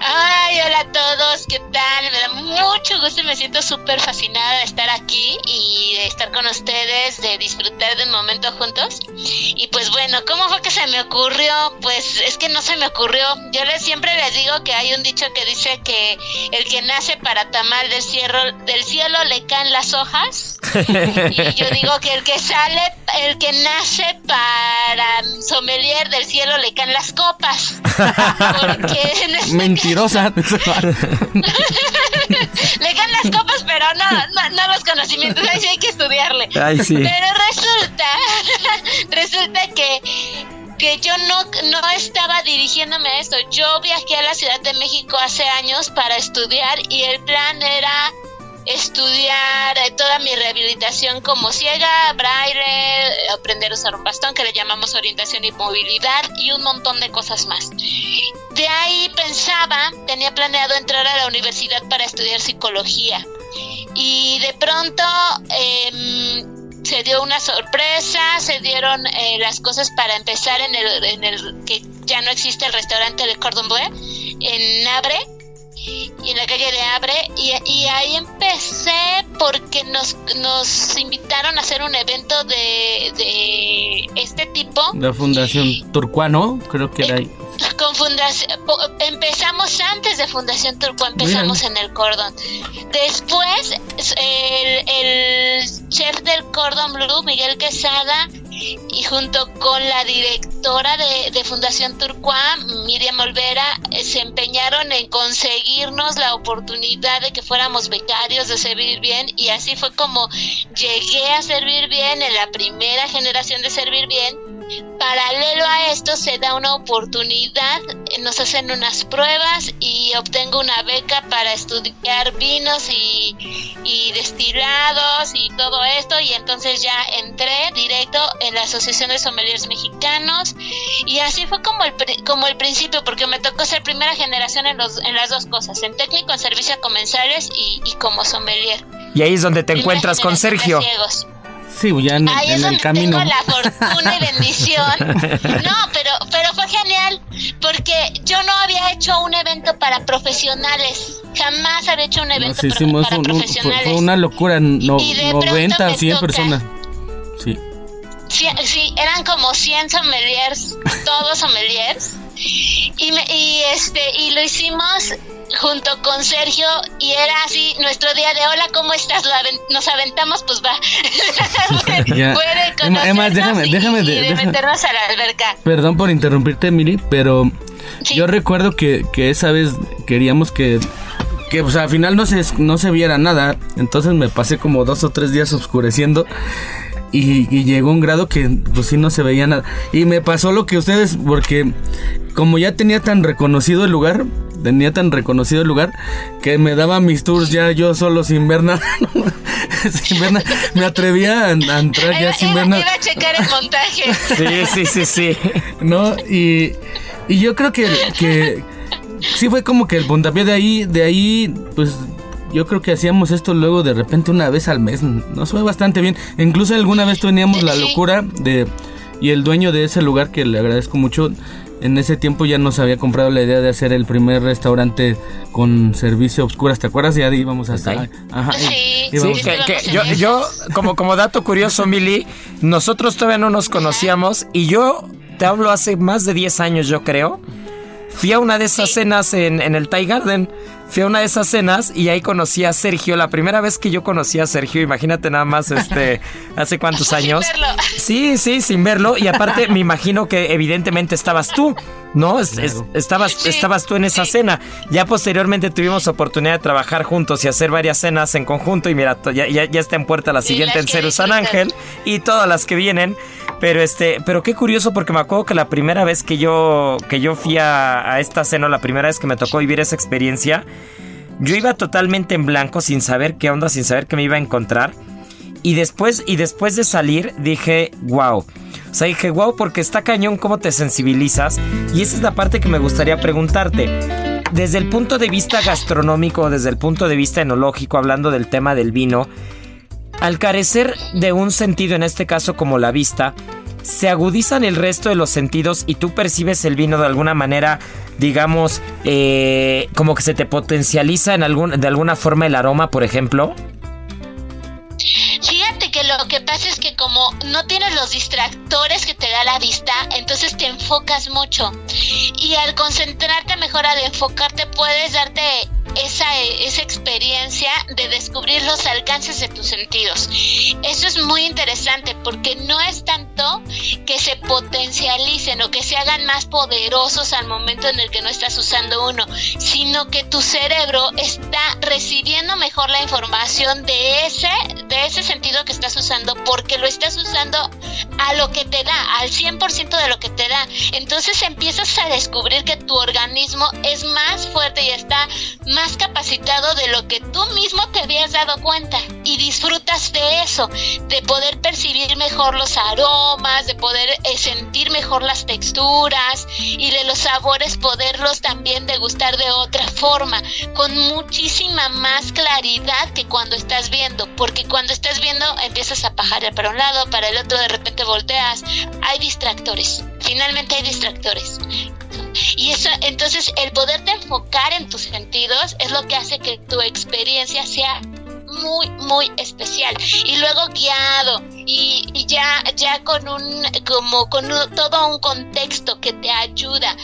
H: Ay, hola a todos, ¿qué mucho gusto me siento súper fascinada de estar aquí y de estar con ustedes, de disfrutar de un momento juntos. Y pues bueno, ¿cómo fue que se me ocurrió? Pues es que no se me ocurrió. Yo les, siempre les digo que hay un dicho que dice que el que nace para tamal del cielo, del cielo le caen las hojas. <laughs> y yo digo que el que sale, el que nace para sommelier del cielo le caen las copas. <laughs> Porque en este
F: mentirosa. <laughs>
H: Le ganan las copas, pero no, no, los conocimientos. Ahí sí hay que estudiarle. Pero resulta, <laughs> resulta que que yo no, no estaba dirigiéndome a esto. Yo viajé a la Ciudad de México hace años para estudiar y el plan era estudiar eh, toda mi rehabilitación como ciega, braille, aprender a usar un bastón que le llamamos orientación y movilidad y un montón de cosas más. De ahí pensaba, tenía planeado entrar a la universidad para estudiar psicología y de pronto em, se dio una sorpresa, se dieron eh, las cosas para empezar en el, en el que ya no existe el restaurante de Cordon Bleu en Abre y en la calle de Abre y, y, ahí empecé porque nos, nos invitaron a hacer un evento de, de este tipo.
F: La Fundación Turcuano, creo que era ahí.
H: Con fundación, empezamos antes de Fundación Turcuano, empezamos en el Cordón. Después, el, el chef del Cordón Blue, Miguel Quesada, y junto con la directora de, Fundación Turcuá, Miriam Olvera, se empeñaron en conseguirnos la oportunidad de que fuéramos becarios de Servir Bien y así fue como llegué a Servir Bien en la primera generación de Servir Bien Paralelo a esto se da una oportunidad, nos hacen unas pruebas y obtengo una beca para estudiar vinos y, destilados y todo esto y entonces ya entré directo en la Asociación de Sommeliers Mexicanos y así fue como el, como el principio porque me tocó ser primera generación en, los, en las dos cosas, en técnico, en servicio a comensales y, como sommelier.
A: Y ahí es donde te encuentras con Sergio.
F: Sí, ya en, Ahí es donde
H: Tengo la fortuna y bendición. <laughs> No, pero, pero fue genial porque yo no había hecho un evento para profesionales. Jamás había hecho un evento para, profesionales.
F: fue una locura, no, 90, 100 personas. Sí.
H: sí. Sí, eran como 100 sommeliers, todos sommeliers. Y, me, y este y lo hicimos junto con Sergio y era así nuestro día de hola, ¿cómo estás? Nos aventamos, pues va. <laughs>
F: Puede Emma, déjame, déjame,
H: de, meternos a la alberca.
F: Perdón por interrumpirte, Miri, pero yo recuerdo que, que esa vez queríamos que que pues al final no se, no se viera nada. Entonces me pasé como dos o tres días oscureciendo. Y, y, llegó un grado que pues sí no se veía nada. Y me pasó lo que ustedes, porque como ya tenía tan reconocido el lugar, tenía tan reconocido el lugar que me daba mis tours ya yo solo sin ver nada. <laughs> sin ver nada. Me atrevía a, entrar ya sin ver nada.
H: Iba a checar el montaje.
A: Sí, sí, sí, sí.
F: No, y, y yo creo que, que sí fue como que el puntapié de ahí, de ahí, pues yo creo que hacíamos esto luego de repente una vez al mes. Nos fue bastante bien. Incluso alguna vez teníamos la locura de... Y el dueño de ese lugar, que le agradezco mucho, en ese tiempo ya nos había comprado la idea de hacer el primer restaurante con servicio a obscuras. ¿Te acuerdas? Ya íbamos a estar. Ajá,
H: Sí,
F: íbamos-
A: Sí, que, que yo, yo, como, como dato curioso, Mili, nosotros todavía no nos conocíamos y yo te hablo hace más de 10 años, yo creo. Fui a una de esas cenas en, en el Thai Garden. Fui a una de esas cenas y ahí conocí a Sergio. La primera vez que yo conocí a Sergio, imagínate nada más, este, <laughs> hace cuántos
H: Sin
A: años.
H: verlo.
A: Sí, sí, sin verlo. Y aparte, me imagino que evidentemente estabas tú, ¿no? Es- es-
F: Claro.
A: estabas,
H: Sí,
A: estabas tú en esa
H: sí.
A: cena. Ya posteriormente tuvimos oportunidad de trabajar juntos y hacer varias cenas en conjunto. Y mira, ya, ya, ya está en puerta la siguiente en Ceru San. Ángel y todas las que vienen. Pero este, pero qué curioso porque me acuerdo que la primera vez que yo, que yo fui a, a esta cena, la primera vez que me tocó vivir esa experiencia, yo iba totalmente en blanco, sin saber qué onda, sin saber qué me iba a encontrar. Y después, y después de salir, dije, wow. O sea, dije, wow, porque está cañón cómo te sensibilizas. Y esa es la parte que me gustaría preguntarte. Desde el punto de vista gastronómico, desde el punto de vista enológico, hablando del tema del vino, al carecer de un sentido, en este caso como la vista, se agudizan el resto de los sentidos y tú percibes el vino de alguna manera, digamos, eh, como que se te potencializa en algún, de alguna forma el aroma, por ejemplo.
H: Fíjate que lo que pasa es que como no tienes los distractores que te da la vista, entonces te enfocas mucho. Y al concentrarte mejor, al enfocarte, puedes darte esa, esa experiencia de descubrir los alcances de tus sentidos. Eso es muy interesante porque no es tanto que se potencialicen o que se hagan más poderosos al momento en el que no estás usando uno, sino que tu cerebro está recibiendo mejor la información de ese, de ese sentido que estás usando porque lo estás usando a lo que te da, al 100% de lo que te da. Entonces empiezas a descubrir que tu organismo es más fuerte y está más capacitado de lo que tú mismo te habías dado cuenta y disfrutas de eso, de poder percibir mejor los aromas, de poder eh, sentir mejor las texturas y de los sabores poderlos también degustar de otra forma, con muchísima más claridad que cuando estás viendo, porque cuando estás viendo empiezas a pajar para un lado, para el otro, de repente volteas, hay distractores, finalmente hay distractores. Y eso, entonces, el poderte enfocar en tus sentidos es lo que hace que tu experiencia sea muy, muy especial. Y luego guiado y, y ya, ya con un, como con todo un contexto que te ayuda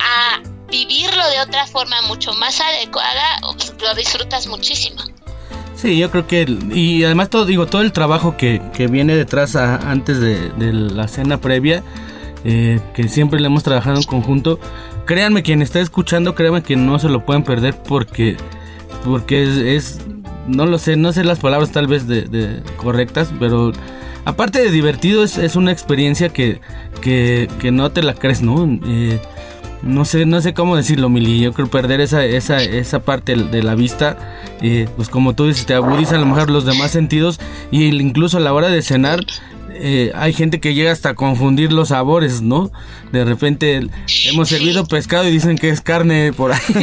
H: a vivirlo de otra forma mucho más adecuada, pues, lo disfrutas muchísimo.
F: Sí, yo creo que, y además todo, digo, todo el trabajo que, que viene detrás a- antes de la cena previa, eh, que siempre le hemos trabajado en conjunto, créanme, quien está escuchando, créanme que no se lo pueden perder porque, porque es, es- no lo sé, no sé las palabras tal vez de, de correctas, pero aparte de divertido, es, es una experiencia que, que, que no te la crees, ¿no? Eh, no sé, no sé cómo decirlo, Mili. Yo creo perder esa, esa, esa parte de la vista, eh, pues como tú dices, te agudiza a lo mejor los demás sentidos y incluso a la hora de cenar. Eh, hay gente que llega hasta a confundir los sabores, ¿no? De repente hemos servido pescado y dicen que es carne por ahí. <laughs> <laughs>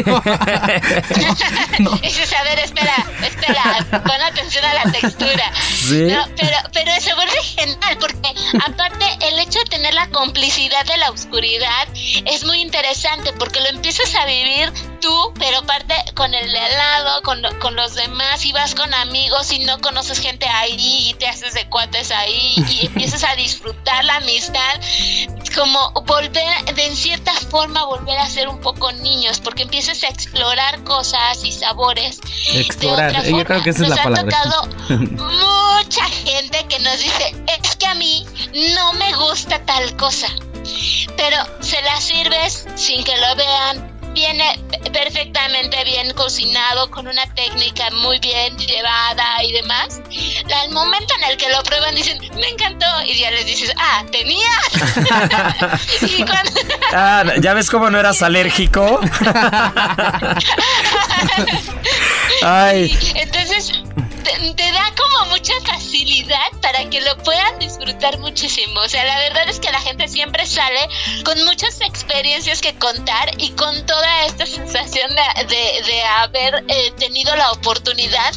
H: Dices, a ver, espera, espera, pon atención a la textura.
A: Sí.
H: No, pero, pero se vuelve genial porque aparte el hecho de tener la complicidad de la oscuridad es muy interesante porque lo empiezas a vivir tú, pero aparte con el de al lado, con, con los demás, y vas con amigos y no conoces gente ahí y te haces de cuates ahí y empiezas a disfrutar la amistad, como volver, de en cierta forma volver a ser un poco niños, porque empiezas a explorar cosas y sabores. de
F: Explorar,
H: otra
F: yo creo que esa es
H: Nos
F: la
H: ha
F: palabra.
H: tocado <laughs> mucha gente que nos dice, es que a mí no me gusta tal cosa, pero se la sirves sin que lo vean. Viene perfectamente bien cocinado, con una técnica muy bien llevada y demás. Al momento en el que lo prueban dicen, me encantó. Y ya les dices, ah, tenías. <laughs> y cuando,
A: Ah, ¿ya ves cómo no eras alérgico? <laughs> <laughs> Ay.
H: Entonces, te, da como mucha facilidad para que lo puedan disfrutar muchísimo. O sea, la verdad es que la gente siempre sale con muchas experiencias que contar y con toda esta sensación de, de- de haber eh, tenido la oportunidad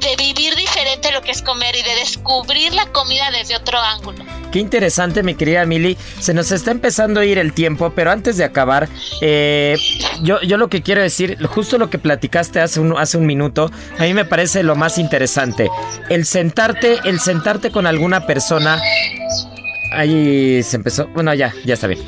H: de vivir diferente lo que es comer y de descubrir la comida desde otro ángulo.
A: Qué interesante, mi querida Mili. Se nos está empezando a ir el tiempo, pero antes de acabar, eh, yo, yo lo que quiero decir, justo lo que platicaste hace un, hace un minuto, a mí me parece lo más interesante. El sentarte, el sentarte con alguna persona Ahí se empezó. Bueno, ya, ya está bien.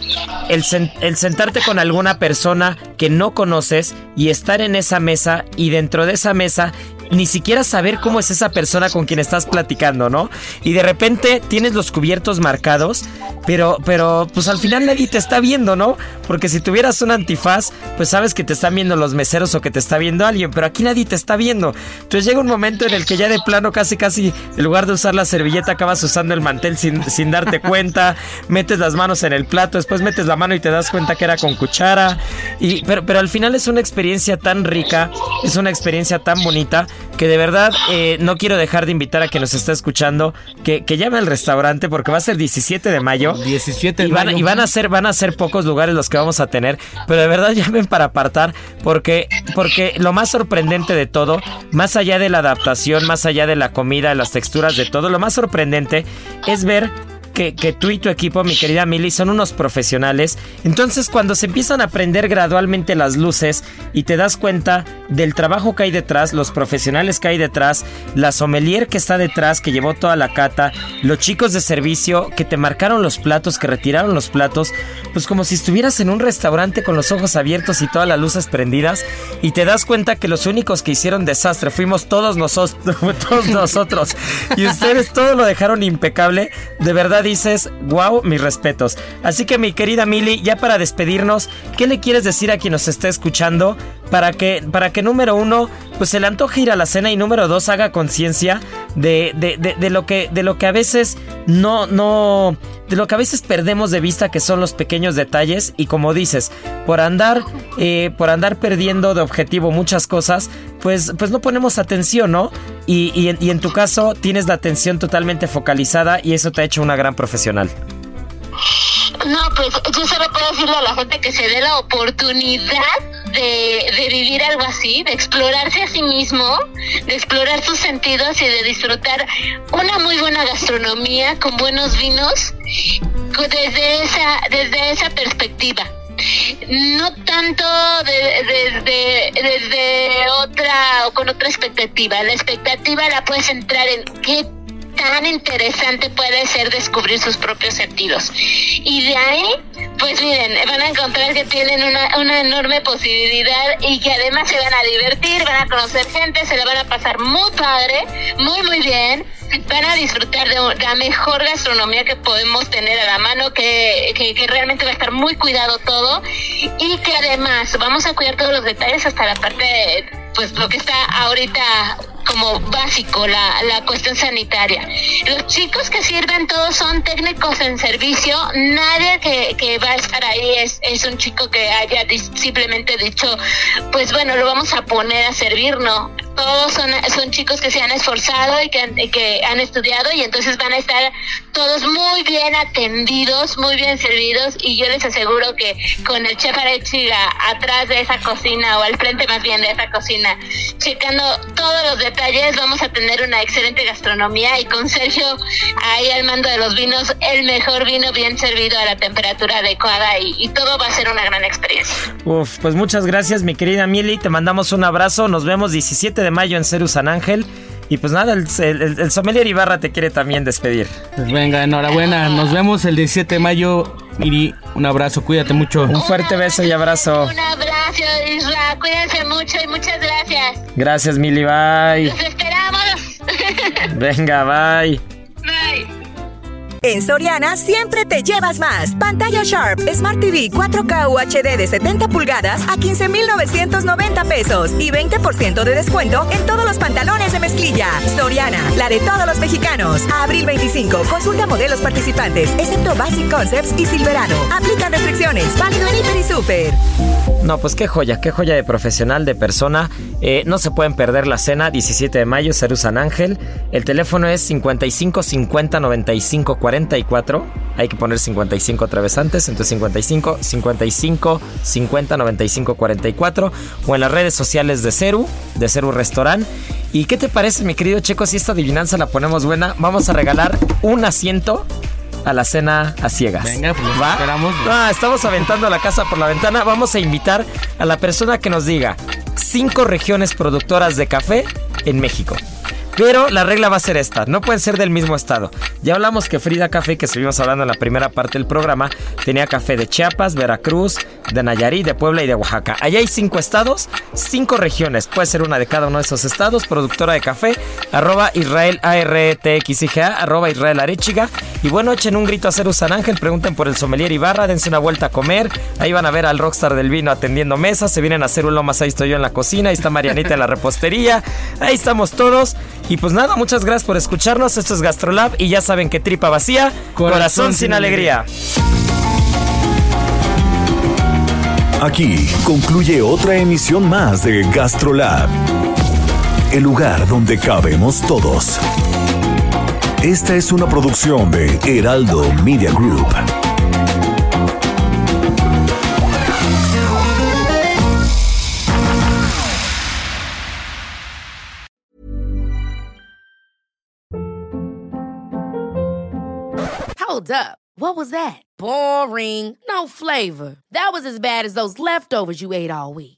A: El, el, sentarte con alguna persona que no conoces y estar en esa mesa y dentro de esa mesa ni siquiera saber cómo es esa persona con quien estás platicando, ¿no? Y de repente tienes los cubiertos marcados, pero, pero, pues al final nadie te está viendo, ¿no? Porque si tuvieras un antifaz, pues sabes que te están viendo los meseros o que te está viendo alguien, pero aquí nadie te está viendo. Entonces llega un momento en el que ya de plano casi, casi, en lugar de usar la servilleta, acabas usando el mantel sin, sin darte cuenta, <laughs> metes las manos en el plato, después metes la mano y te das cuenta que era con cuchara. Y, pero, pero al final es una experiencia tan rica, es una experiencia tan bonita que de verdad eh, no quiero dejar de invitar a quien nos está escuchando que, que llame al restaurante porque va a ser 17 de mayo.
F: 17 de
A: y van,
F: mayo.
A: Y van a ser, van a ser pocos lugares los que vamos a tener, pero de verdad <laughs> llamen para apartar porque, porque lo más sorprendente de todo, más allá de la adaptación, más allá de la comida, de las texturas, de todo, lo más sorprendente es ver que, tú y tu equipo, mi querida Mili, son unos profesionales. Entonces, cuando se empiezan a aprender gradualmente las luces y te das cuenta del trabajo que hay detrás, los profesionales que hay detrás, la sommelier que está detrás, que llevó toda la cata, los chicos de servicio que te marcaron los platos, que retiraron los platos, pues como si estuvieras en un restaurante con los ojos abiertos y todas las luces prendidas, y te das cuenta que los únicos que hicieron desastre fuimos todos nosotros, <laughs> todos nosotros, y ustedes todo lo dejaron impecable. De verdad dices, wow, mis respetos. Así que mi querida Mili, ya para despedirnos, ¿qué le quieres decir a quien nos esté escuchando para que, para que número uno, pues se le antoje ir a la cena y número dos, haga conciencia de, de, de, de, lo que, de lo que a veces no, no, lo que a veces perdemos de vista que son los pequeños detalles y como dices, por andar, eh, por andar perdiendo de objetivo muchas cosas, pues, pues no ponemos atención, ¿no? Y, y, y en tu caso tienes la atención totalmente focalizada y eso te ha hecho una gran profesional.
H: No, pues yo solo puedo decirle a la gente que se dé la oportunidad de, de, vivir algo así, de explorarse a sí mismo, de explorar sus sentidos y de disfrutar una muy buena gastronomía con buenos vinos desde esa, desde esa perspectiva. No tanto desde de, de, otra o con otra expectativa. La expectativa la puedes entrar en qué tan interesante puede ser descubrir sus propios sentidos. Y de ahí, pues miren, van a encontrar que tienen una, una enorme posibilidad y que además se van a divertir, van a conocer gente, se le van a pasar muy padre, muy, muy bien. Van a disfrutar de la mejor gastronomía que podemos tener a la mano, que, que, que realmente va a estar muy cuidado todo y que además vamos a cuidar todos los detalles hasta la parte, pues lo que está ahorita como básico la, la cuestión sanitaria. Los chicos que sirven todos son técnicos en servicio, nadie que, que va a estar ahí es, es un chico que haya simplemente dicho, pues bueno, lo vamos a poner a servir, no. Todos son, son chicos que se han esforzado y que han, que han estudiado y entonces van a estar todos muy bien atendidos, muy bien servidos y yo les aseguro que con el chef Arechiga atrás de esa cocina o al frente más bien de esa cocina, checando todos los detalles, vamos a tener una excelente gastronomía y con Sergio ahí al mando de los vinos, el mejor vino bien servido a la temperatura adecuada y, y todo va a ser una gran experiencia.
A: Uf, pues muchas gracias mi querida Mili, te mandamos un abrazo, nos vemos 17 de mayo en Ceru San Ángel. Y pues nada, el, el, el, sommelier Ibarra te quiere también despedir.
F: Pues venga, enhorabuena. Nos vemos el 17 de mayo. Miri, un abrazo, cuídate mucho.
A: Un fuerte beso y abrazo.
H: Un abrazo, Isra. Cuídense mucho y muchas gracias.
A: Gracias, Mili. Bye.
H: Los esperamos. <laughs>
A: venga. Bye.
D: En Soriana siempre te llevas más. Pantalla Sharp Smart TV 4K UHD de 70 pulgadas a 15,990 pesos y 20% de descuento en todos los pantalones de mezclilla. Soriana, la de todos los mexicanos. Abril 25, consulta modelos participantes, excepto Basic Concepts y Silverado. Aplican restricciones. Válido en Hiper y Super.
A: No, pues qué joya, qué joya de profesional, de persona. Eh, no se pueden perder la cena, 17 de mayo, Ceru San Ángel. El teléfono es 55 50 95 44. Hay que poner 55 otra vez antes. Entonces 55 55 50 95 44. O en las redes sociales de Ceru, de Ceru Restaurant. ¿Y qué te parece, mi querido Checo, si esta adivinanza la ponemos buena? Vamos a regalar un asiento a la cena a ciegas.
F: Venga, pues
A: ¿Va?
F: esperamos.
A: Ah, estamos aventando la casa por la ventana. Vamos a invitar a la persona que nos diga cinco regiones productoras de café en México. Pero la regla va a ser esta, no pueden ser del mismo estado. Ya hablamos que Frida Café, que estuvimos hablando en la primera parte del programa, tenía café de Chiapas, Veracruz, de Nayarit, de Puebla y de Oaxaca. Allá hay cinco estados, cinco regiones. Puede ser una de cada uno de esos estados. Productora de café, arroba Israel ARTXIGA, arroba Israel Arechiga. Y bueno, echen un grito a Ceru San Ángel, pregunten por el sommelier Ibarra, dense una vuelta a comer. Ahí van a ver al rockstar del vino atendiendo mesas. Se vienen a hacer un lomas, ahí estoy yo en la cocina, ahí está Marianita en la repostería. Ahí estamos todos. Y pues nada, muchas gracias por escucharnos. Esto es Gastrolab y ya saben que tripa vacía, corazón, sin alegría.
C: Aquí concluye otra emisión más de Gastrolab, el lugar donde cabemos todos. Esta es una producción de Heraldo Media Group.
E: Hold up. What was that? Boring. No flavor. That was as bad as those leftovers you ate all week.